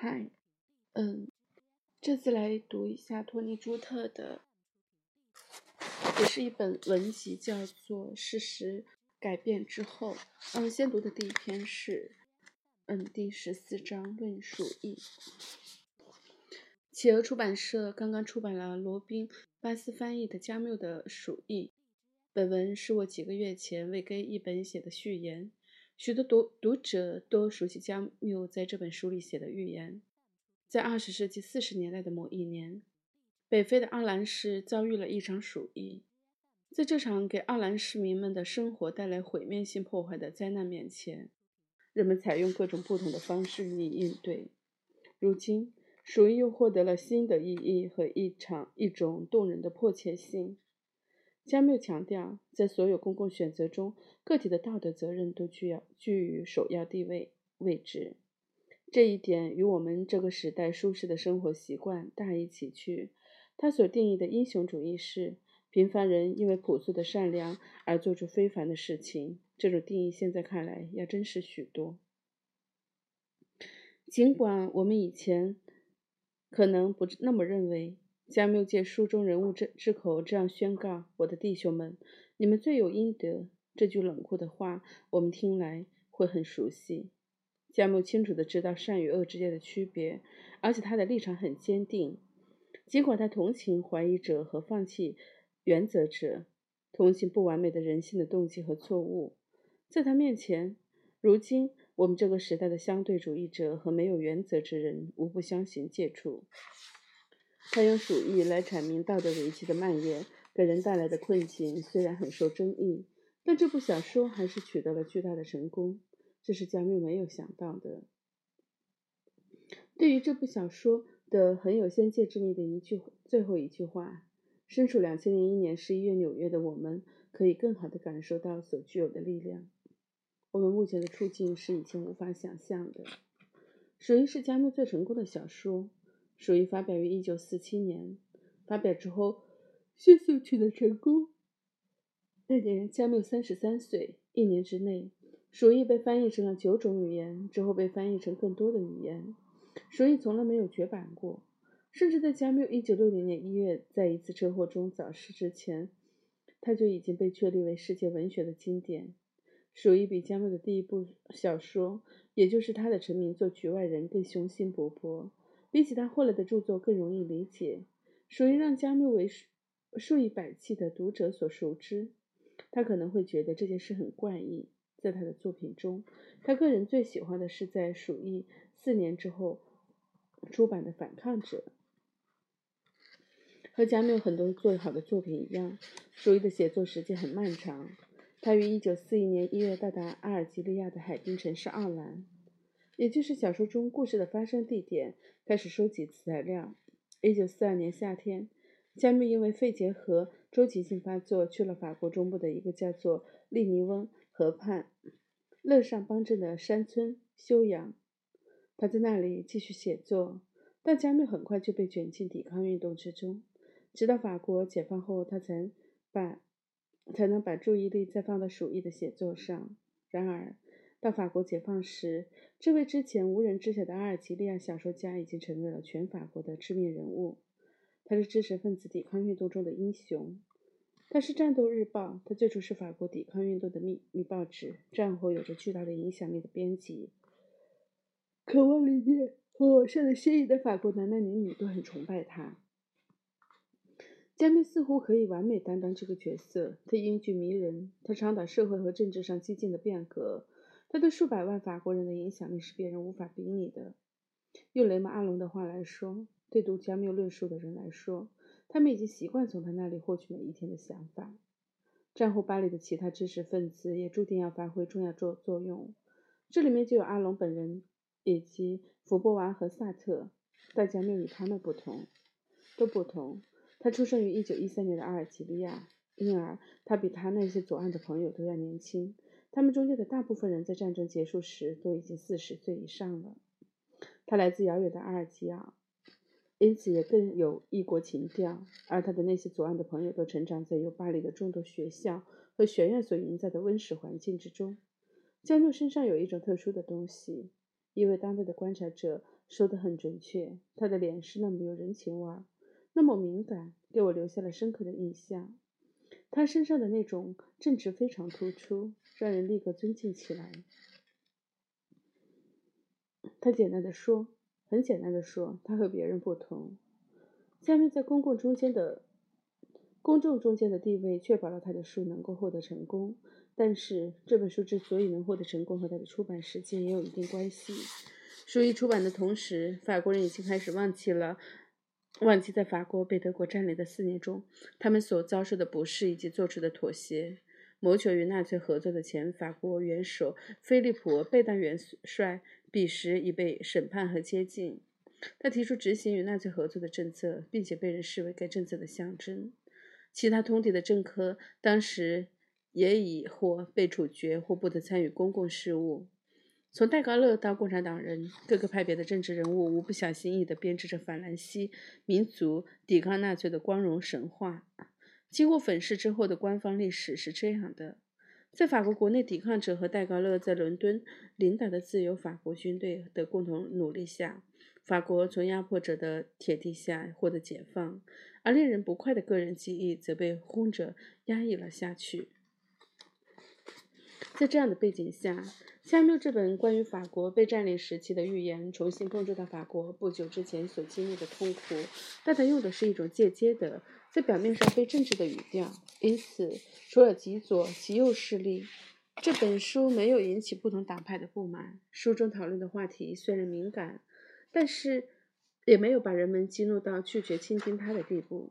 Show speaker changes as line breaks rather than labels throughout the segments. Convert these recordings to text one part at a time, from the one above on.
嗨，嗯，这次来读一下托尼·朱特的，也是一本文集，叫做《事实改变之后》。嗯，先读的第一篇是，嗯，第十四章《论鼠疫》。企鹅出版社刚刚出版了罗宾·巴斯翻译的加缪的《鼠疫》。本文是我几个月前为该译本写的序言。许多读读者都熟悉加缪在这本书里写的预言。在二十世纪四十年代的某一年，北非的奥兰市遭遇了一场鼠疫。在这场给奥兰市民们的生活带来毁灭性破坏的灾难面前，人们采用各种不同的方式予以应对。如今，鼠疫又获得了新的意义和一场一种动人的迫切性。加缪强调，在所有公共选择中，个体的道德责任都具有居于首要地位位置。这一点与我们这个时代舒适的生活习惯大异其趣。他所定义的英雄主义是平凡人因为朴素的善良而做出非凡的事情。这种定义现在看来要真实许多。尽管我们以前可能不那么认为。加缪借书中人物之之口这样宣告：“我的弟兄们，你们罪有应得。”这句冷酷的话，我们听来会很熟悉。加缪清楚地知道善与恶之间的区别，而且他的立场很坚定。尽管他同情怀疑者和放弃原则者，同情不完美的人性的动机和错误，在他面前，如今我们这个时代的相对主义者和没有原则之人无不相形见绌。他用鼠疫来阐明道德危机的蔓延给人带来的困境，虽然很受争议，但这部小说还是取得了巨大的成功。这是加缪没有想到的。对于这部小说的很有先见之明的一句最后一句话：“身处两千零一年十一月纽约的我们，可以更好地感受到所具有的力量。我们目前的处境是以前无法想象的。”鼠疫是加缪最成功的小说。鼠疫发表于一九四七年，发表之后迅速取得成功。那年加缪三十三岁，一年之内，鼠疫被翻译成了九种语言，之后被翻译成更多的语言。鼠疫从来没有绝版过，甚至在加缪一九六零年一月在一次车祸中早逝之前，他就已经被确立为世界文学的经典。鼠疫比加缪的第一部小说，也就是他的成名作《局外人》更雄心勃勃。比起他后来的著作更容易理解，属于让加缪为数以百计的读者所熟知。他可能会觉得这件事很怪异。在他的作品中，他个人最喜欢的是在鼠疫四年之后出版的《反抗者》。和加缪很多最好的作品一样，鼠疫的写作时间很漫长。他于1941年1月到达阿尔及利亚的海滨城市奥兰。也就是小说中故事的发生地点，开始收集材料。一九四二年夏天，加缪因为肺结核周期性发作，去了法国中部的一个叫做利尼翁河畔勒尚邦镇的山村休养。他在那里继续写作，但加缪很快就被卷进抵抗运动之中。直到法国解放后，他才把才能把注意力再放到鼠疫的写作上。然而，到法国解放时，这位之前无人知晓的阿尔及利亚小说家已经成为了全法国的知名人物。他是知识分子抵抗运动中的英雄。他是《战斗日报》，他最初是法国抵抗运动的秘密报纸，战后有着巨大的影响力的编辑。渴望理念和偶像的心仪的法国男男女女都很崇拜他。加缪似乎可以完美担当这个角色。他英俊迷人，他倡导社会和政治上激进的变革。他对数百万法国人的影响力是别人无法比拟的。用雷蒙·阿隆的话来说，对读加缪论述的人来说，他们已经习惯从他那里获取每一天的想法。战后巴黎的其他知识分子也注定要发挥重要作作用，这里面就有阿隆本人以及福波娃和萨特。但加缪与他们不同，都不同。他出生于1913年的阿尔及利亚，因而他比他那些左岸的朋友都要年轻。他们中间的大部分人在战争结束时都已经四十岁以上了。他来自遥远的阿尔及尔，因此也更有异国情调。而他的那些左岸的朋友都成长在由巴黎的众多学校和学院所营造的温室环境之中。加缪身上有一种特殊的东西，一位当代的观察者说得很准确，他的脸是那么有人情味儿，那么敏感，给我留下了深刻的印象。他身上的那种正直非常突出，让人立刻尊敬起来。他简单的说，很简单的说，他和别人不同。下面在公共中间的公众中间的地位，确保了他的书能够获得成功。但是这本书之所以能获得成功，和他的出版时间也有一定关系。书一出版的同时，法国人已经开始忘记了，忘记在法国被德国占领的四年中，他们所遭受的不适以及做出的妥协。谋求与纳粹合作的前法国元首菲利普·贝当元帅，彼时已被审判和接近。他提出执行与纳粹合作的政策，并且被人视为该政策的象征。其他通敌的政客当时。也已或被处决，或不得参与公共事务。从戴高乐到共产党人，各个派别的政治人物无不小心翼翼地编织着法兰西民族抵抗纳粹的光荣神话。经过粉饰之后的官方历史是这样的：在法国国内，抵抗者和戴高乐在伦敦领导的自由法国军队的共同努力下，法国从压迫者的铁蹄下获得解放，而令人不快的个人记忆则被轰着压抑了下去。在这样的背景下，下面这本关于法国被占领时期的寓言重新碰触到法国不久之前所经历的痛苦，但它用的是一种间接的，在表面上非政治的语调。因此，除了极左、极右势力，这本书没有引起不同党派的不满。书中讨论的话题虽然敏感，但是也没有把人们激怒到拒绝倾听他的地步。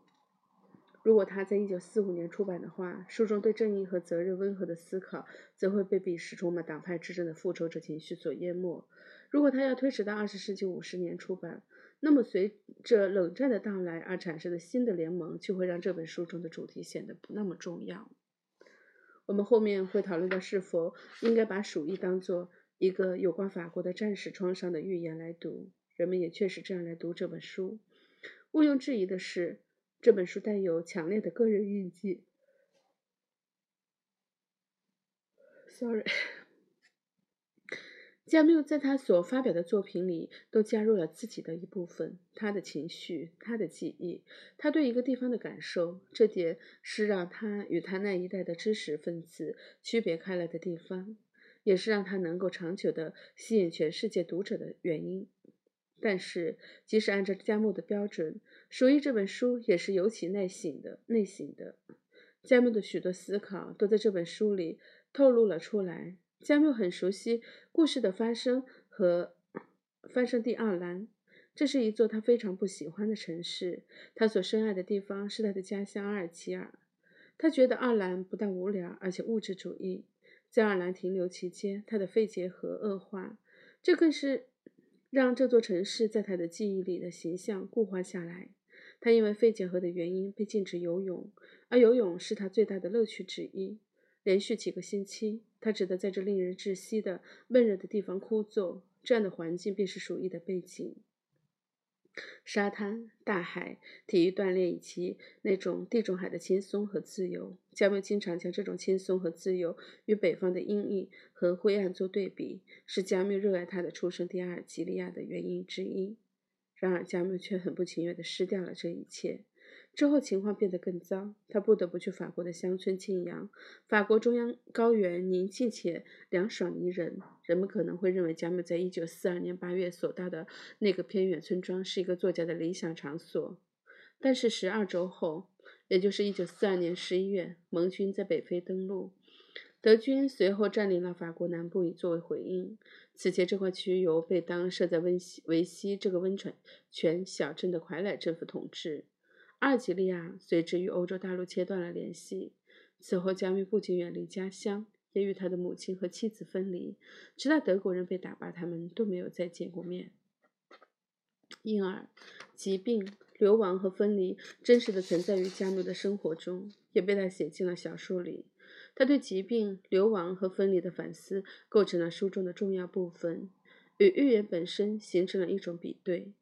如果他在一九四五年出版的话，书中对正义和责任温和的思考，则会被彼时充满党派之争的复仇者情绪所淹没。如果他要推迟到二十世纪五十年出版，那么随着冷战的到来而产生的新的联盟，就会让这本书中的主题显得不那么重要。我们后面会讨论到是否应该把《鼠疫》当作一个有关法国的战史创伤的寓言来读。人们也确实这样来读这本书。毋庸置疑的是。这本书带有强烈的个人印记。Sorry，加缪在他所发表的作品里都加入了自己的一部分，他的情绪、他的记忆、他对一个地方的感受。这点是让他与他那一代的知识分子区别开来的地方，也是让他能够长久的吸引全世界读者的原因。但是，即使按照加缪的标准，属于这本书也是尤其内省的。内省的，加缪的许多思考都在这本书里透露了出来。加缪很熟悉故事的发生和发生地奥兰，这是一座他非常不喜欢的城市。他所深爱的地方是他的家乡阿尔及尔。他觉得奥兰不但无聊，而且物质主义。在奥兰停留期间，他的肺结核恶化，这更是。让这座城市在他的记忆里的形象固化下来。他因为肺结核的原因被禁止游泳，而游泳是他最大的乐趣之一。连续几个星期，他只得在这令人窒息的闷热的地方枯坐。这样的环境便是鼠疫的背景。沙滩、大海、体育锻炼以及那种地中海的轻松和自由，加缪经常将这种轻松和自由与北方的阴翳和灰暗做对比，是加缪热爱他的出生地阿尔及利亚的原因之一。然而，加缪却很不情愿地失掉了这一切。之后情况变得更糟，他不得不去法国的乡村静养。法国中央高原宁静且凉爽宜人，人们可能会认为加缪在一九四二年八月所到的那个偏远村庄是一个作家的理想场所。但是十二周后，也就是一九四二年十一月，盟军在北非登陆，德军随后占领了法国南部以作为回应。此前这块区域由贝当设在温西维西这个温泉泉小镇的傀儡政府统治。阿尔及利亚随之与欧洲大陆切断了联系。此后，加缪不仅远离家乡，也与他的母亲和妻子分离，直到德国人被打败，他们都没有再见过面。因而，疾病、流亡和分离真实的存在于加缪的生活中，也被他写进了小说里。他对疾病、流亡和分离的反思构成了书中的重要部分，与寓言本身形成了一种比对。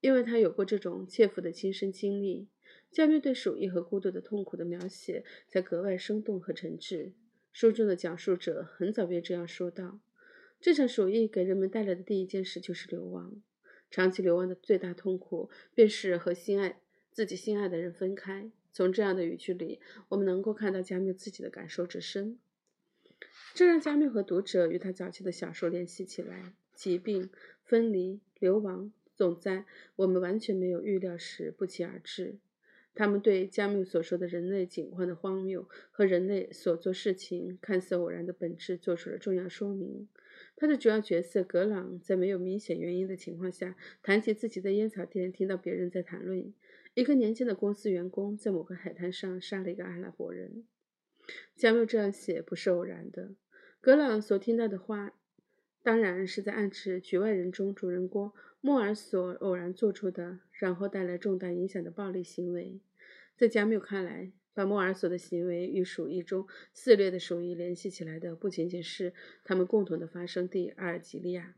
因为他有过这种切肤的亲身经历，加缪对鼠疫和孤独的痛苦的描写才格外生动和诚挚。书中的讲述者很早便这样说道：“这场鼠疫给人们带来的第一件事就是流亡。长期流亡的最大痛苦，便是和心爱自己心爱的人分开。从这样的语句里，我们能够看到加缪自己的感受之深。这让加缪和读者与他早期的小说联系起来。疾病、分离、流亡，总在我们完全没有预料时不期而至。他们对加缪所说的人类景况的荒谬和人类所做事情看似偶然的本质做出了重要说明。他的主要角色格朗在没有明显原因的情况下谈起自己在烟草店听到别人在谈论一个年轻的公司员工在某个海滩上杀了一个阿拉伯人。加缪这样写不是偶然的。格朗所听到的话。当然是在暗示《局外人》中主人公莫尔所偶然做出的，然后带来重大影响的暴力行为。在加缪看来，把莫尔索的行为与鼠疫中肆虐的鼠疫联系起来的，不仅仅是他们共同的发生地阿尔及利亚。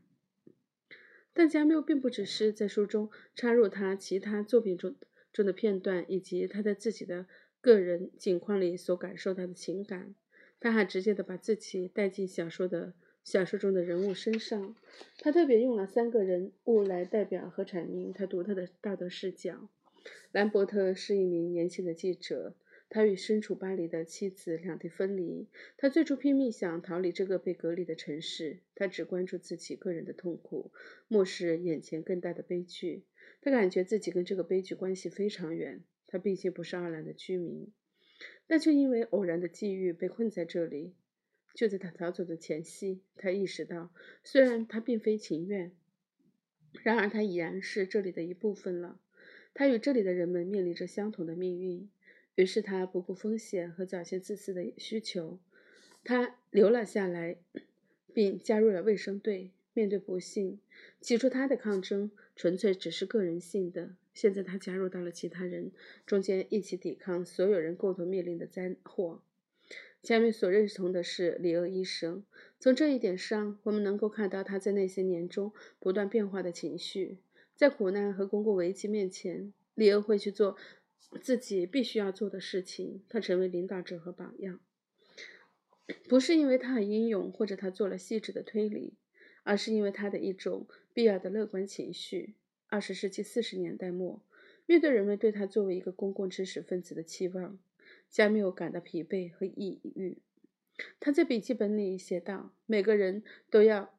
但加缪并不只是在书中插入他其他作品中中的片段，以及他在自己的个人境况里所感受到的情感，他还直接的把自己带进小说的。小说中的人物身上，他特别用了三个人物来代表和阐明他独特的道德视角。兰伯特是一名年轻的记者，他与身处巴黎的妻子两地分离。他最初拼命想逃离这个被隔离的城市，他只关注自己个人的痛苦，漠视眼前更大的悲剧。他感觉自己跟这个悲剧关系非常远。他毕竟不是爱尔兰的居民，但却因为偶然的际遇被困在这里。就在他逃走的前夕，他意识到，虽然他并非情愿，然而他已然是这里的一部分了。他与这里的人们面临着相同的命运，于是他不顾风险和早先自私的需求，他留了下来，并加入了卫生队。面对不幸，起初他的抗争纯粹只是个人性的，现在他加入到了其他人中间，一起抵抗所有人共同面临的灾祸。加缪所认同的是里厄医生。从这一点上，我们能够看到他在那些年中不断变化的情绪。在苦难和公共危机面前，里厄会去做自己必须要做的事情。他成为领导者和榜样，不是因为他很英勇或者他做了细致的推理，而是因为他的一种必要的乐观情绪。二十世纪四十年代末，面对人们对他作为一个公共知识分子的期望。加缪感到疲惫和抑郁。他在笔记本里写道：“每个人都要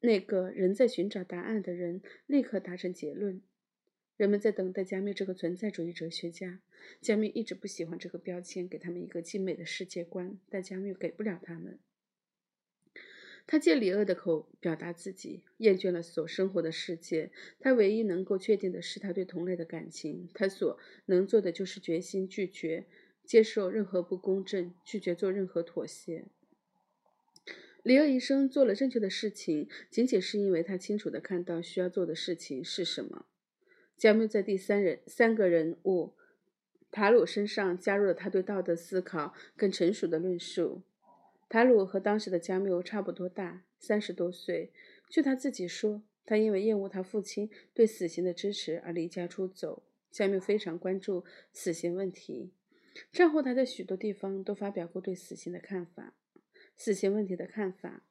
那个人在寻找答案的人立刻达成结论。人们在等待加缪这个存在主义哲学家。加缪一直不喜欢这个标签，给他们一个精美的世界观，但加缪给不了他们。他借里厄的口表达自己厌倦了所生活的世界。他唯一能够确定的是他对同类的感情。他所能做的就是决心拒绝。”接受任何不公正，拒绝做任何妥协。里厄医生做了正确的事情，仅仅是因为他清楚地看到需要做的事情是什么。加缪在第三人三个人物塔鲁身上加入了他对道德思考更成熟的论述。塔鲁和当时的加缪差不多大，三十多岁。据他自己说，他因为厌恶他父亲对死刑的支持而离家出走。加缪非常关注死刑问题。战后，他在许多地方都发表过对死刑的看法、死刑问题的看法。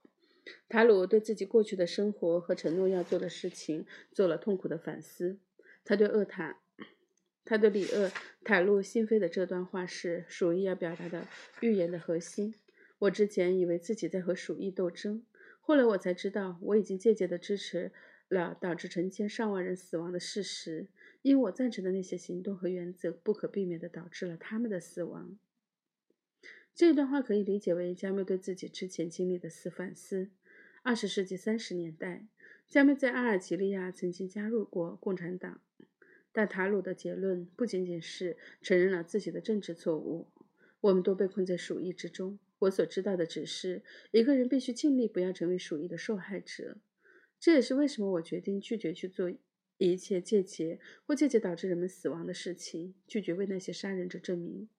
塔鲁对自己过去的生活和承诺要做的事情做了痛苦的反思。他对厄塔，他对里厄袒露心扉的这段话是鼠疫要表达的预言的核心。我之前以为自己在和鼠疫斗争，后来我才知道我已经间接地支持了导致成千上万人死亡的事实。因我赞成的那些行动和原则，不可避免地导致了他们的死亡。这段话可以理解为加缪对自己之前经历的反思。二十世纪三十年代，加缪在阿尔及利亚曾经加入过共产党，但塔鲁的结论不仅仅是承认了自己的政治错误。我们都被困在鼠疫之中。我所知道的只是，一个人必须尽力不要成为鼠疫的受害者。这也是为什么我决定拒绝去做。一切借节或借节导致人们死亡的事情，拒绝为那些杀人者证明。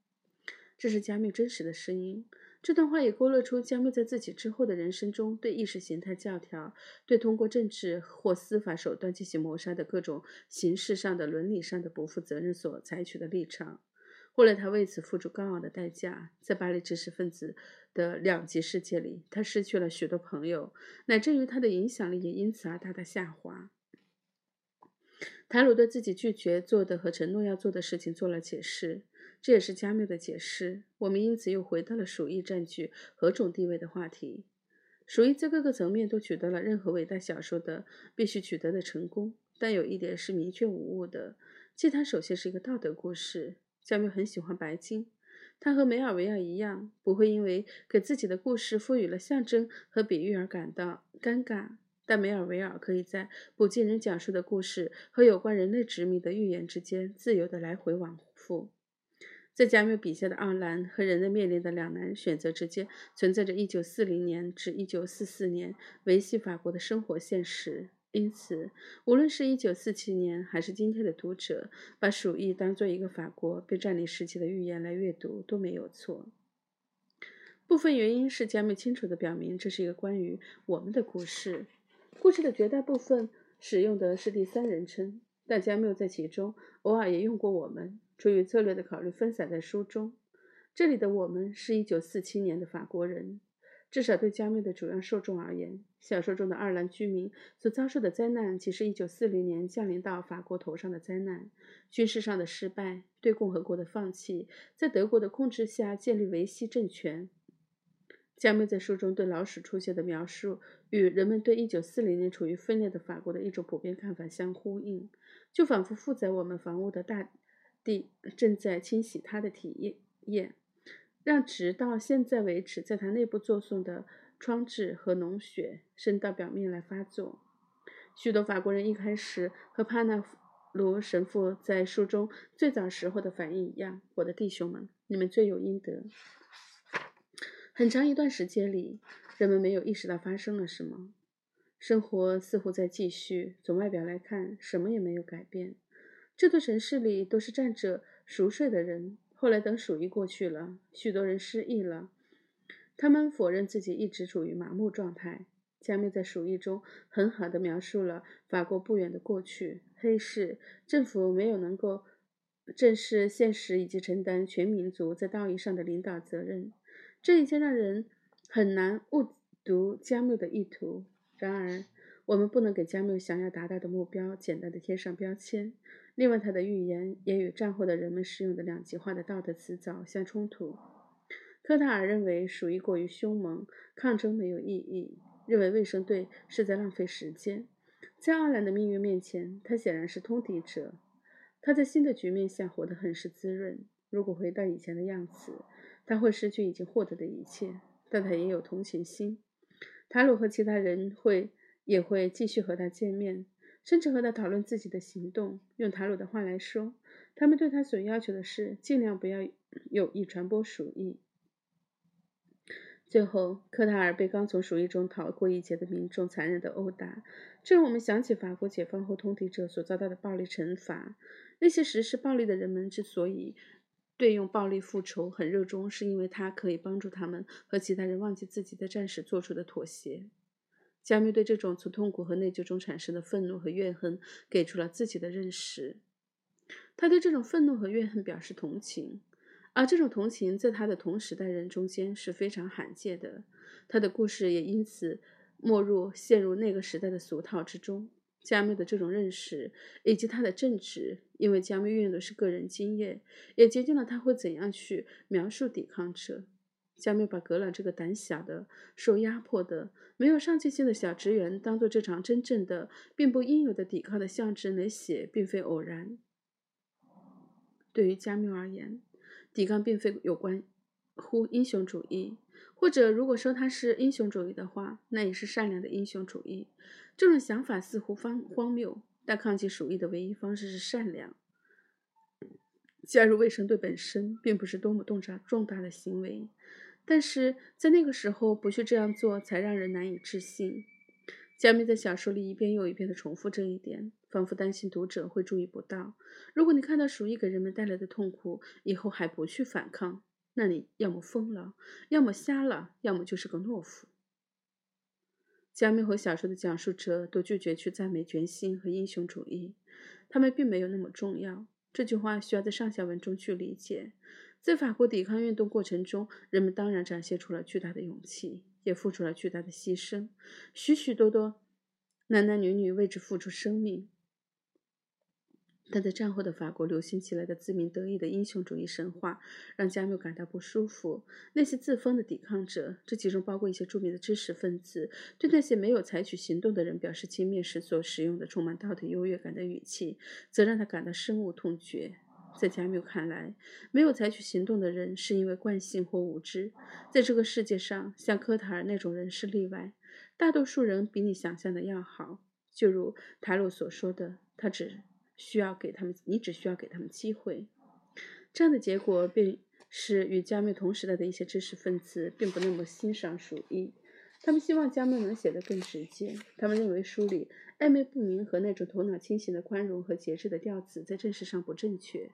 这是加缪真实的声音。这段话也勾勒出加缪在自己之后的人生中对意识形态教条、对通过政治或司法手段进行谋杀的各种形式上的、伦理上的不负责任所采取的立场。后来他为此付出高昂的代价，在巴黎知识分子的两极世界里，他失去了许多朋友，乃至于他的影响力也因此而大大下滑。塔鲁对自己拒绝做的和承诺要做的事情做了解释，这也是加缪的解释。我们因此又回到了鼠疫占据何种地位的话题。鼠疫在各个层面都取得了任何伟大小说的必须取得的成功，但有一点是明确无误的，即它首先是一个道德故事。加缪很喜欢白金，他和梅尔维尔一样，不会因为给自己的故事赋予了象征和比喻而感到尴尬。但梅尔维尔可以在不尽人讲述的故事和有关人类殖民的预言之间自由地来回往复。在加缪笔下的奥兰和人类面临的两难选择之间，存在着1940年至1944年维系法国的生活现实。因此，无论是一947年还是今天的读者，把鼠疫当做一个法国被占领时期的预言来阅读都没有错。部分原因是加缪清楚地表明，这是一个关于我们的故事。故事的绝大部分使用的是第三人称，但加缪在其中偶尔也用过“我们”，出于策略的考虑，分散在书中。这里的“我们”是一九四七年的法国人，至少对加缪的主要受众而言。小说中的爱尔兰居民所遭受的灾难，其实一九四零年降临到法国头上的灾难：军事上的失败，对共和国的放弃，在德国的控制下建立维希政权。加缪在书中对老鼠出现的描述，与人们对1940年处于分裂的法国的一种普遍看法相呼应，就仿佛负载我们房屋的大地正在清洗它的体液，让直到现在为止在它内部作祟的疮痔和脓血升到表面来发作。许多法国人一开始和帕纳卢神父在书中最早时候的反应一样：“我的弟兄们，你们罪有应得。”很长一段时间里，人们没有意识到发生了什么。生活似乎在继续。从外表来看，什么也没有改变。这座城市里都是站着熟睡的人。后来，等鼠疫过去了，许多人失忆了。他们否认自己一直处于麻木状态。加缪在鼠疫中很好地描述了法国不远的过去：黑市政府没有能够正视现实，以及承担全民族在道义上的领导责任。这一切让人很难误读加缪的意图。然而，我们不能给加缪想要达到的目标简单的贴上标签。另外，他的预言也与战后的人们使用的两极化的道德词藻相冲突。科塔尔认为鼠疫过于凶猛，抗争没有意义，认为卫生队是在浪费时间。在奥兰的命运面前，他显然是通敌者。他在新的局面下活得很是滋润。如果回到以前的样子。他会失去已经获得的一切，但他也有同情心。塔鲁和其他人会也会继续和他见面，甚至和他讨论自己的行动。用塔鲁的话来说，他们对他所要求的是尽量不要有意传播鼠疫。最后，科塔尔被刚从鼠疫中逃过一劫的民众残忍地殴打，这让我们想起法国解放后通敌者所遭到的暴力惩罚。那些实施暴力的人们之所以……对用暴力复仇很热衷，是因为它可以帮助他们和其他人忘记自己在战时做出的妥协。加缪对这种从痛苦和内疚中产生的愤怒和怨恨给出了自己的认识。他对这种愤怒和怨恨表示同情，而这种同情在他的同时代人中间是非常罕见的。他的故事也因此没入陷入那个时代的俗套之中。加缪的这种认识以及他的正直，因为加缪运用的是个人经验，也决定了他会怎样去描述抵抗者。加缪把格朗这个胆小的、受压迫的、没有上进心的小职员当做这场真正的、并不应有的抵抗的象征来写，并非偶然。对于加缪而言，抵抗并非有关乎英雄主义，或者如果说他是英雄主义的话，那也是善良的英雄主义。这种想法似乎荒荒谬，但抗击鼠疫的唯一方式是善良。加入卫生队本身并不是多么重大重大的行为，但是在那个时候不去这样做才让人难以置信。加缪在小说里一遍又一遍地重复这一点，仿佛担心读者会注意不到。如果你看到鼠疫给人们带来的痛苦，以后还不去反抗，那你要么疯了，要么瞎了，要么就是个懦夫。加缪和小说的讲述者都拒绝去赞美决心和英雄主义，他们并没有那么重要。这句话需要在上下文中去理解。在法国抵抗运动过程中，人们当然展现出了巨大的勇气，也付出了巨大的牺牲。许许多多男男女女为之付出生命。但在战后的法国流行起来的自鸣得意的英雄主义神话，让加缪感到不舒服。那些自封的抵抗者，这其中包括一些著名的知识分子，对那些没有采取行动的人表示轻蔑时所使用的充满道德优越感的语气，则让他感到深恶痛绝。在加缪看来，没有采取行动的人是因为惯性或无知。在这个世界上，像科塔尔那种人是例外，大多数人比你想象的要好。就如塔鲁所说的，他只需要给他们，你只需要给他们机会。这样的结果便是与加缪同时代的一些知识分子并不那么欣赏鼠疫。他们希望加缪能写得更直接。他们认为书里暧昧不明和那种头脑清醒的宽容和节制的调子在正史上不正确。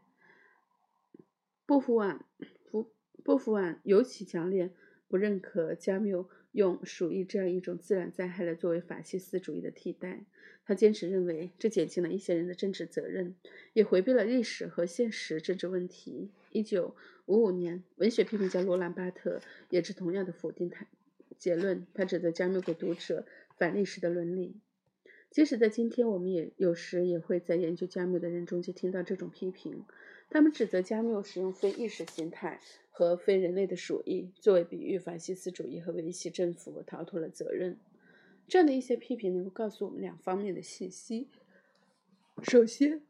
波伏瓦，波波伏瓦尤其强烈不认可加缪用鼠疫这样一种自然灾害来作为法西斯主义的替代。他坚持认为这减轻了一些人的政治责任，也回避了历史和现实政治问题。一九五五年，文学批评家罗兰巴特也是同样的否定他结论。他指责加缪给读者反历史的伦理。即使在今天，我们也有时也会在研究加缪的人中间听到这种批评。他们指责加缪使用非意识形态和非人类的鼠疫作为比喻，法西斯主义和维希政府逃脱了责任。这样的一些批评能够告诉我们两方面的信息：首先，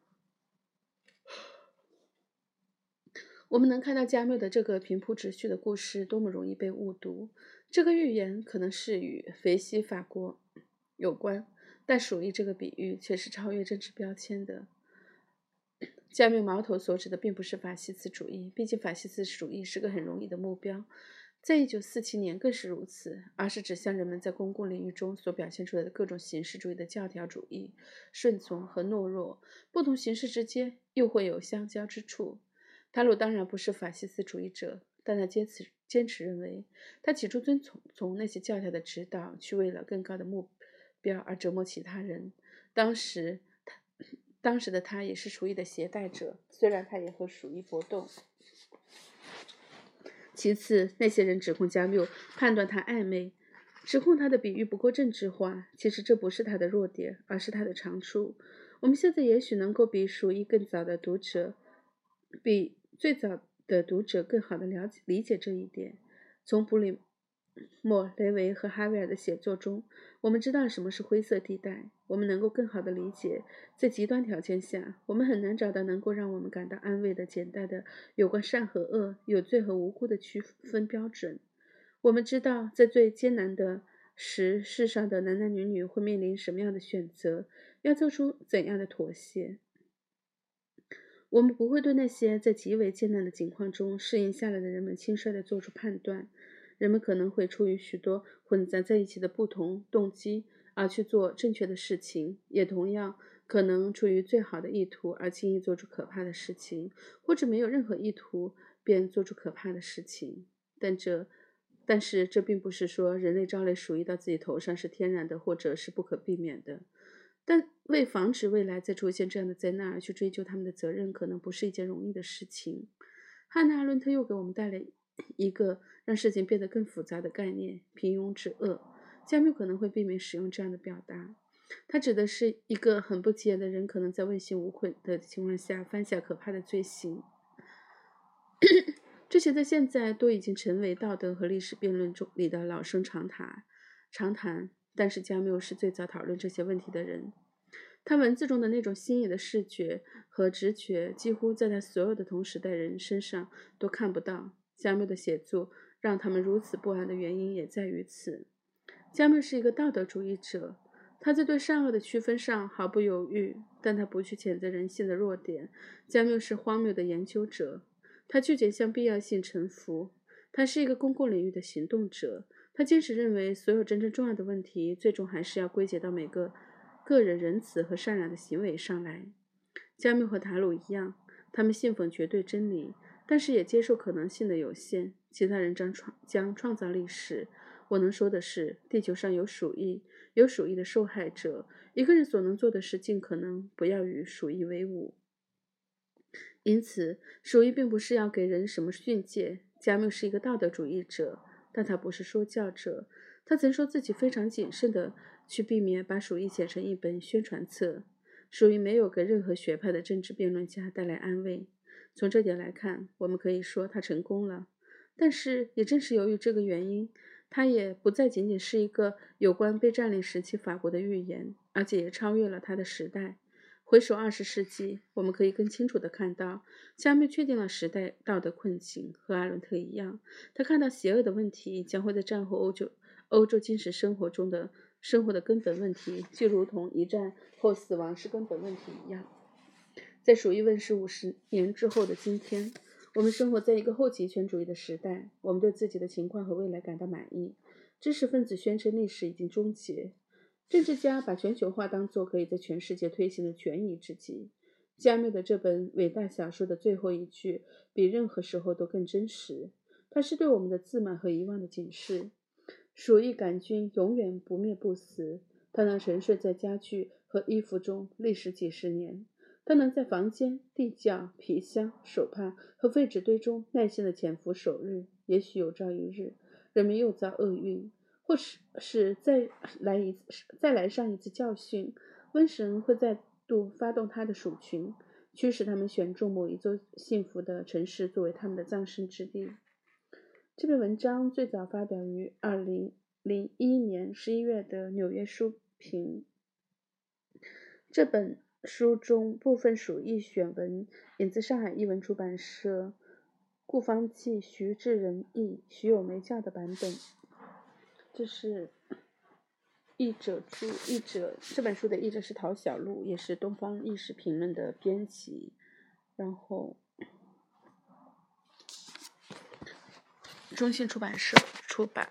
我们能看到加缪的这个平铺直叙的故事多么容易被误读。这个预言可能是与维希法国有关，但鼠疫这个比喻却是超越政治标签的。加缪矛头所指的并不是法西斯主义，毕竟法西斯主义是个很容易的目标，在一九四七年更是如此，而是指向人们在公共领域中所表现出来的各种形式主义的教条主义、顺从和懦弱。不同形式之间又会有相交之处。塔鲁当然不是法西斯主义者，但他坚持坚持认为，他起初遵从从那些教条的指导，去为了更高的目标而折磨其他人。当时。当时的他也是鼠疫的携带者，虽然他也和鼠疫搏斗。其次，那些人指控加缪判断他暧昧，指控他的比喻不够政治化。其实这不是他的弱点，而是他的长处。我们现在也许能够比鼠疫更早的读者，比最早的读者更好的了解理解这一点。从布里。莫雷维和哈维尔的写作中，我们知道什么是灰色地带。我们能够更好地理解，在极端条件下，我们很难找到能够让我们感到安慰的简单的有关善和恶、有罪和无辜的区分标准。我们知道，在最艰难的时，世上的男男女女会面临什么样的选择，要做出怎样的妥协。我们不会对那些在极为艰难的境况中适应下来的人们轻率地做出判断。人们可能会出于许多混杂在一起的不同动机而去做正确的事情，也同样可能出于最好的意图而轻易做出可怕的事情，或者没有任何意图便做出可怕的事情。但这，但是这并不是说人类招来鼠疫到自己头上是天然的，或者是不可避免的。但为防止未来再出现这样的灾难而去追究他们的责任，可能不是一件容易的事情。汉娜·阿伦特又给我们带来。一个让事情变得更复杂的概念——平庸之恶。加缪可能会避免使用这样的表达，他指的是一个很不起眼的人可能在问心无愧的情况下犯下可怕的罪行。这些在现在都已经成为道德和历史辩论中里的老生常谈。常谈，但是加缪是最早讨论这些问题的人。他文字中的那种新颖的视觉和直觉，几乎在他所有的同时代人身上都看不到。加缪的写作让他们如此不安的原因也在于此。加缪是一个道德主义者，他在对善恶的区分上毫不犹豫，但他不去谴责人性的弱点。加缪是荒谬的研究者，他拒绝向必要性臣服。他是一个公共领域的行动者，他坚持认为所有真正重要的问题最终还是要归结到每个个人仁慈和善良的行为上来。加缪和塔鲁一样，他们信奉绝对真理。但是也接受可能性的有限。其他人将创将创造历史。我能说的是，地球上有鼠疫，有鼠疫的受害者。一个人所能做的是，尽可能不要与鼠疫为伍。因此，鼠疫并不是要给人什么训诫。加缪是一个道德主义者，但他不是说教者。他曾说自己非常谨慎地去避免把鼠疫写成一本宣传册。鼠疫没有给任何学派的政治辩论家带来安慰。从这点来看，我们可以说他成功了。但是，也正是由于这个原因，他也不再仅仅是一个有关被占领时期法国的预言，而且也超越了他的时代。回首二十世纪，我们可以更清楚地看到，加缪确定了时代道德困境。和阿伦特一样，他看到邪恶的问题将会在战后欧洲欧洲精神生活中的生活的根本问题，就如同一战后死亡是根本问题一样。在鼠疫问世五十年之后的今天，我们生活在一个后极权主义的时代。我们对自己的情况和未来感到满意。知识分子宣称历史已经终结。政治家把全球化当作可以在全世界推行的权宜之计。加缪的这本伟大小说的最后一句比任何时候都更真实，它是对我们的自满和遗忘的警示。鼠疫杆菌永远不灭不死，它能沉睡在家具和衣服中历时几十年，它能在房间、地窖、皮箱、手帕和废纸堆中耐心的潜伏首日。也许有朝一日，人们又遭厄运。或是是再来一次，再来上一次教训，瘟神会再度发动他的鼠群，驱使他们选中某一座幸福的城市作为他们的葬身之地。这篇文章最早发表于二零零一年十一月的《纽约书评》。这本书中部分鼠疫选文引自上海译文出版社顾方济、徐志仁译、徐有梅教的版本。这是译者注，译者这本书的译者是陶小璐，也是东方历史评论的编辑，然后中信出版社出版。